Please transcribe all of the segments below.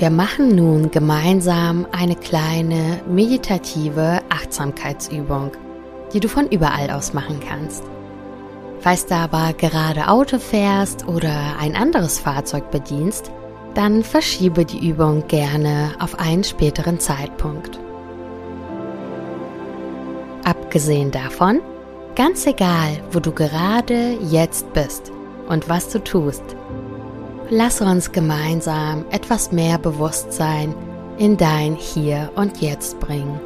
Wir machen nun gemeinsam eine kleine meditative Achtsamkeitsübung, die du von überall aus machen kannst. Falls du aber gerade Auto fährst oder ein anderes Fahrzeug bedienst, dann verschiebe die Übung gerne auf einen späteren Zeitpunkt. Abgesehen davon, ganz egal, wo du gerade jetzt bist und was du tust, lass uns gemeinsam etwas mehr Bewusstsein in dein Hier und Jetzt bringen.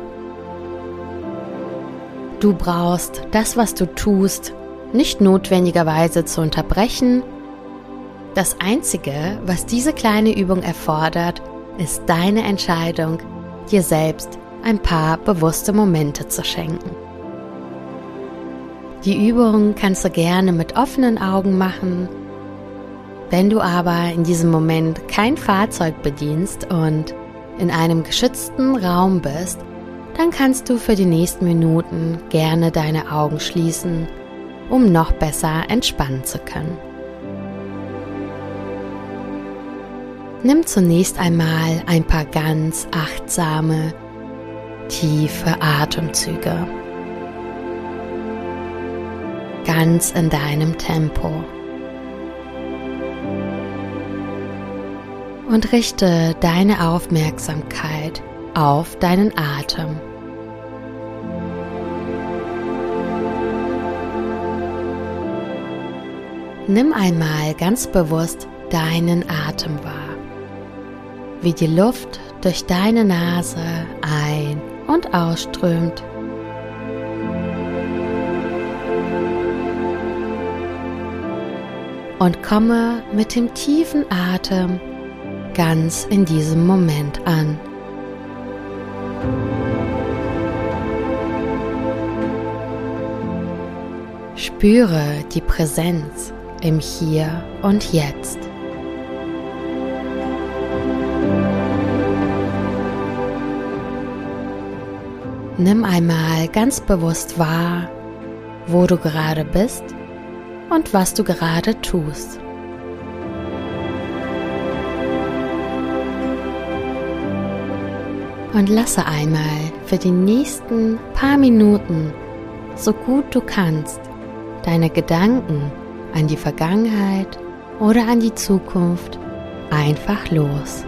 Du brauchst das, was du tust, nicht notwendigerweise zu unterbrechen. Das Einzige, was diese kleine Übung erfordert, ist deine Entscheidung, dir selbst ein paar bewusste Momente zu schenken. Die Übung kannst du gerne mit offenen Augen machen wenn du aber in diesem Moment kein Fahrzeug bedienst und in einem geschützten Raum bist, dann kannst du für die nächsten Minuten gerne deine Augen schließen, um noch besser entspannen zu können. Nimm zunächst einmal ein paar ganz achtsame, tiefe Atemzüge. Ganz in deinem Tempo. Und richte deine Aufmerksamkeit auf deinen Atem. Nimm einmal ganz bewusst deinen Atem wahr, wie die Luft durch deine Nase ein- und ausströmt. Und komme mit dem tiefen Atem ganz in diesem Moment an. Spüre die Präsenz im Hier und Jetzt. Nimm einmal ganz bewusst wahr, wo du gerade bist und was du gerade tust. Und lasse einmal für die nächsten paar Minuten, so gut du kannst, deine Gedanken an die Vergangenheit oder an die Zukunft einfach los.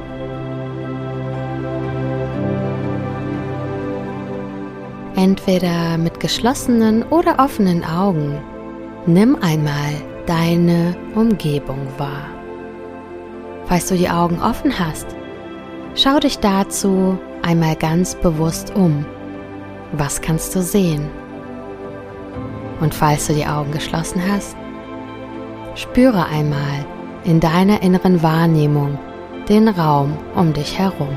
Entweder mit geschlossenen oder offenen Augen, nimm einmal deine Umgebung wahr. Falls du die Augen offen hast, schau dich dazu einmal ganz bewusst um. Was kannst du sehen? Und falls du die Augen geschlossen hast, spüre einmal in deiner inneren Wahrnehmung den Raum um dich herum.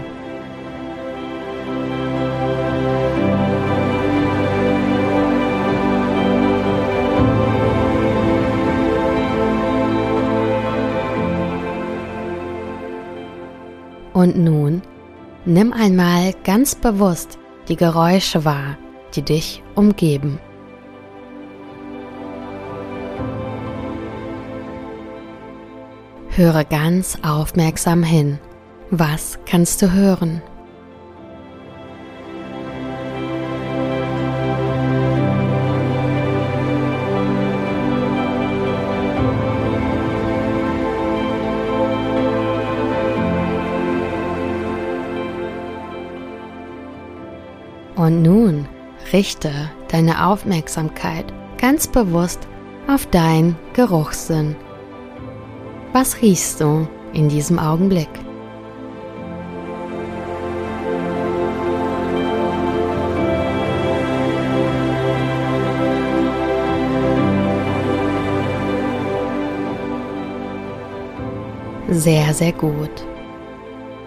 Und nun Nimm einmal ganz bewusst die Geräusche wahr, die dich umgeben. Höre ganz aufmerksam hin. Was kannst du hören? Und nun richte deine Aufmerksamkeit ganz bewusst auf dein Geruchssinn. Was riechst du in diesem Augenblick? Sehr, sehr gut.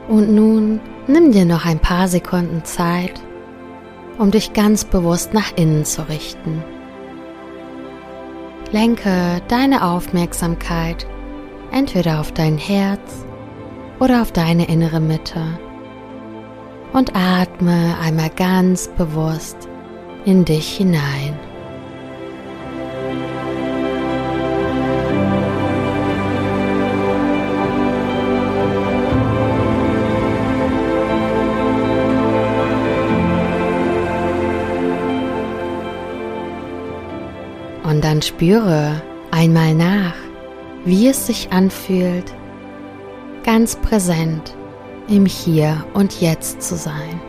Und nun nimm dir noch ein paar Sekunden Zeit, um dich ganz bewusst nach innen zu richten. Lenke deine Aufmerksamkeit entweder auf dein Herz oder auf deine innere Mitte und atme einmal ganz bewusst in dich hinein. Und spüre einmal nach, wie es sich anfühlt, ganz präsent im Hier und Jetzt zu sein.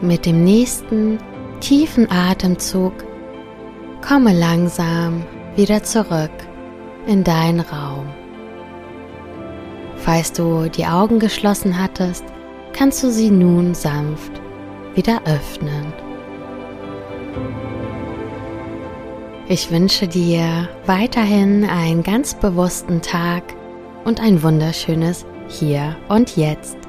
Mit dem nächsten tiefen Atemzug komme langsam wieder zurück in deinen Raum. Falls du die Augen geschlossen hattest, kannst du sie nun sanft wieder öffnen. Ich wünsche dir weiterhin einen ganz bewussten Tag und ein wunderschönes Hier und Jetzt.